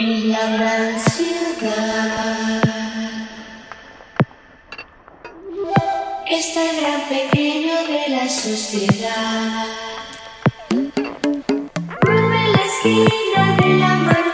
la gran ciudad. Está el gran pequeño de la sociedad. Vuelve la esquina de la amargura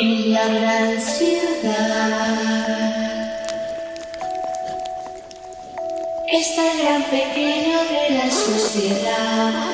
en la gran ciudad. Está el gran pequeño de la sociedad.